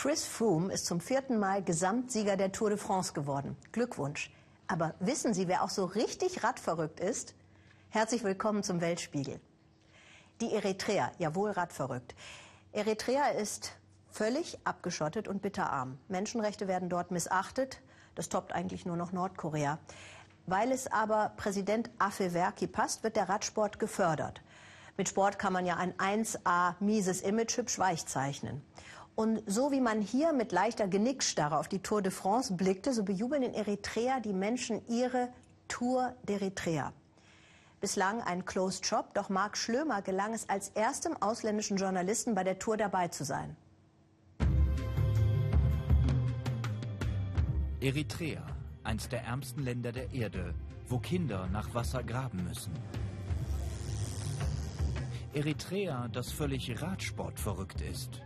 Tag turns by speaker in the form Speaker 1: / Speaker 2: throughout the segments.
Speaker 1: Chris Froome ist zum vierten Mal Gesamtsieger der Tour de France geworden. Glückwunsch. Aber wissen Sie, wer auch so richtig radverrückt ist? Herzlich willkommen zum Weltspiegel. Die Eritrea, jawohl radverrückt. Eritrea ist völlig abgeschottet und bitterarm. Menschenrechte werden dort missachtet. Das toppt eigentlich nur noch Nordkorea. Weil es aber Präsident Afewerki passt, wird der Radsport gefördert. Mit Sport kann man ja ein 1A mieses Image hübsch weich zeichnen. Und so wie man hier mit leichter Genickstarre auf die Tour de France blickte, so bejubeln in Eritrea die Menschen ihre Tour d'Eritrea. Bislang ein Closed Shop, doch Marc Schlömer gelang es als erstem ausländischen Journalisten bei der Tour dabei zu sein.
Speaker 2: Eritrea, eins der ärmsten Länder der Erde, wo Kinder nach Wasser graben müssen. Eritrea, das völlig Radsport verrückt ist.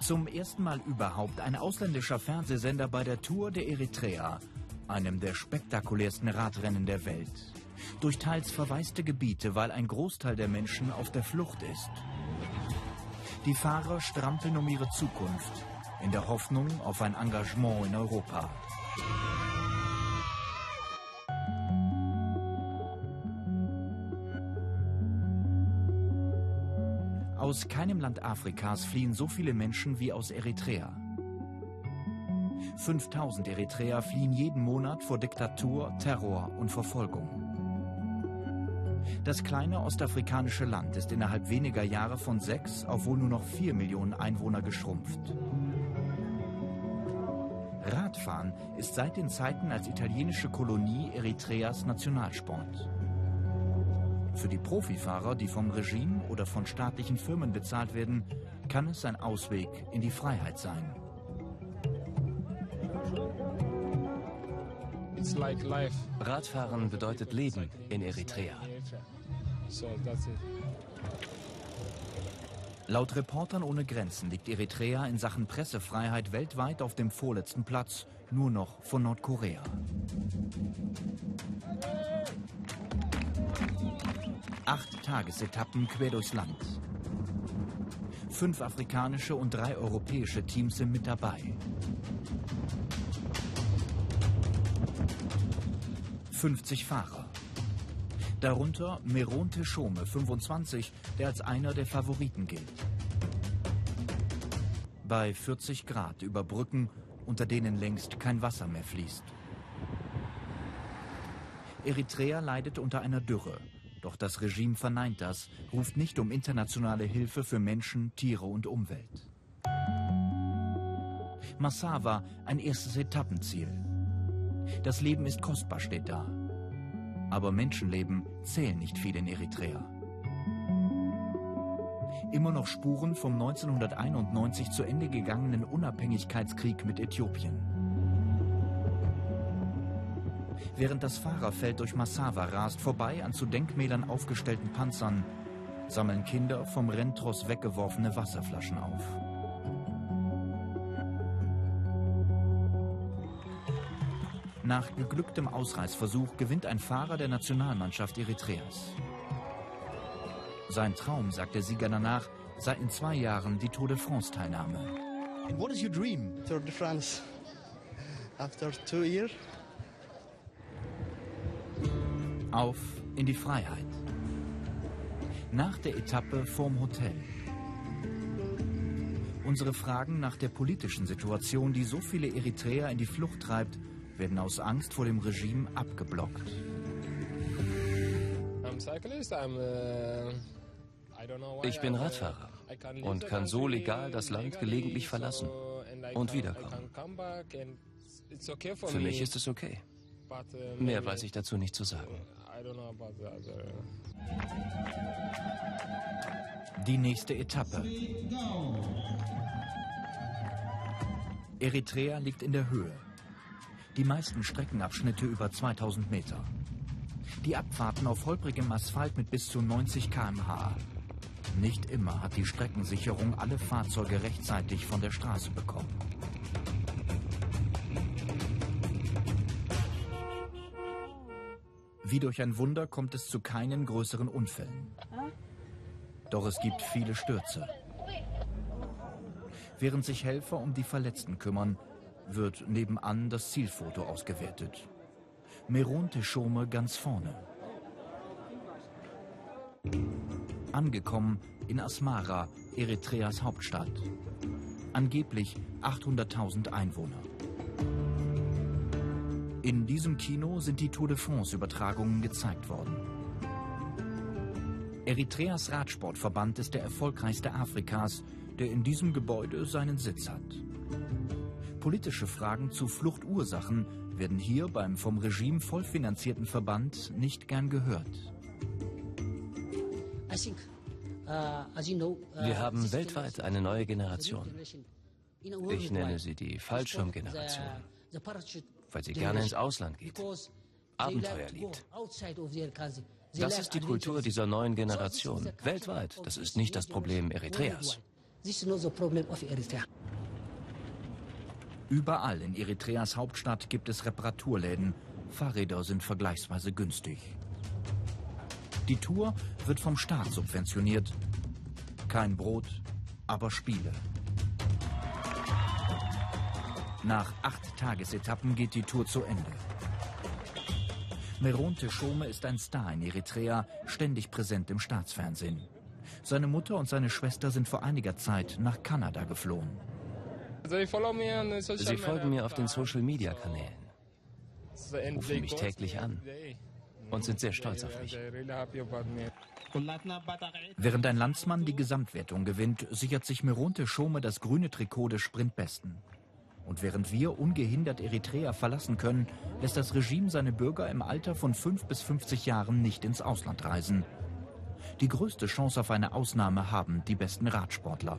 Speaker 2: Zum ersten Mal überhaupt ein ausländischer Fernsehsender bei der Tour de Eritrea, einem der spektakulärsten Radrennen der Welt. Durch teils verwaiste Gebiete, weil ein Großteil der Menschen auf der Flucht ist. Die Fahrer strampeln um ihre Zukunft, in der Hoffnung auf ein Engagement in Europa. Aus keinem Land Afrikas fliehen so viele Menschen wie aus Eritrea. 5000 Eritreer fliehen jeden Monat vor Diktatur, Terror und Verfolgung. Das kleine ostafrikanische Land ist innerhalb weniger Jahre von sechs auf wohl nur noch vier Millionen Einwohner geschrumpft. Radfahren ist seit den Zeiten als italienische Kolonie Eritreas Nationalsport. Für die Profifahrer, die vom Regime oder von staatlichen Firmen bezahlt werden, kann es ein Ausweg in die Freiheit sein.
Speaker 3: Radfahren bedeutet Leben in Eritrea.
Speaker 2: Laut Reportern ohne Grenzen liegt Eritrea in Sachen Pressefreiheit weltweit auf dem vorletzten Platz, nur noch von Nordkorea. Acht Tagesetappen quer durchs Land. Fünf afrikanische und drei europäische Teams sind mit dabei. 50 Fahrer. Darunter Meron Teshome, 25, der als einer der Favoriten gilt. Bei 40 Grad über Brücken, unter denen längst kein Wasser mehr fließt. Eritrea leidet unter einer Dürre. Doch das Regime verneint das, ruft nicht um internationale Hilfe für Menschen, Tiere und Umwelt. Massawa, ein erstes Etappenziel. Das Leben ist kostbar, steht da. Aber Menschenleben zählen nicht viel in Eritrea. Immer noch Spuren vom 1991 zu Ende gegangenen Unabhängigkeitskrieg mit Äthiopien. Während das Fahrerfeld durch Massawa rast, vorbei an zu Denkmälern aufgestellten Panzern, sammeln Kinder vom Renntross weggeworfene Wasserflaschen auf. Nach geglücktem Ausreißversuch gewinnt ein Fahrer der Nationalmannschaft Eritreas. Sein Traum, sagt der Sieger danach, sei in zwei Jahren die Tour de France-Teilnahme.
Speaker 4: What is your dream?
Speaker 5: Tour de France. After two years,
Speaker 2: Auf in die Freiheit. Nach der Etappe vorm Hotel. Unsere Fragen nach der politischen Situation, die so viele Eritreer in die Flucht treibt, werden aus Angst vor dem Regime abgeblockt.
Speaker 3: Ich bin Radfahrer und kann so legal das Land gelegentlich verlassen und wiederkommen. Für mich ist es okay. Mehr weiß ich dazu nicht zu sagen.
Speaker 2: Die nächste Etappe. Eritrea liegt in der Höhe. Die meisten Streckenabschnitte über 2000 Meter. Die Abfahrten auf holprigem Asphalt mit bis zu 90 km/h. Nicht immer hat die Streckensicherung alle Fahrzeuge rechtzeitig von der Straße bekommen. Wie durch ein Wunder kommt es zu keinen größeren Unfällen. Doch es gibt viele Stürze. Während sich Helfer um die Verletzten kümmern, wird nebenan das Zielfoto ausgewertet. Meron Teshome ganz vorne. Angekommen in Asmara, Eritreas Hauptstadt. Angeblich 800.000 Einwohner. In diesem Kino sind die Tour de France-Übertragungen gezeigt worden. Eritreas Radsportverband ist der erfolgreichste Afrikas, der in diesem Gebäude seinen Sitz hat. Politische Fragen zu Fluchtursachen werden hier beim vom Regime vollfinanzierten Verband nicht gern gehört.
Speaker 3: Uh, uh, Wir haben weltweit eine neue Generation. Ich nenne sie die Fallschirmgeneration, weil sie gerne ins Ausland geht, Abenteuer liebt. Das ist die Kultur dieser neuen Generation, weltweit. Das ist nicht das Problem Eritreas.
Speaker 2: Überall in Eritreas Hauptstadt gibt es Reparaturläden. Fahrräder sind vergleichsweise günstig. Die Tour wird vom Staat subventioniert. Kein Brot, aber Spiele. Nach acht Tagesetappen geht die Tour zu Ende. Meron Teshome ist ein Star in Eritrea, ständig präsent im Staatsfernsehen. Seine Mutter und seine Schwester sind vor einiger Zeit nach Kanada geflohen.
Speaker 3: Sie folgen mir auf den Social-Media-Kanälen, rufen mich täglich an und sind sehr stolz auf mich.
Speaker 2: Während ein Landsmann die Gesamtwertung gewinnt, sichert sich Meronte Schome das grüne Trikot des Sprintbesten. Und während wir ungehindert Eritrea verlassen können, lässt das Regime seine Bürger im Alter von 5 bis 50 Jahren nicht ins Ausland reisen. Die größte Chance auf eine Ausnahme haben die besten Radsportler.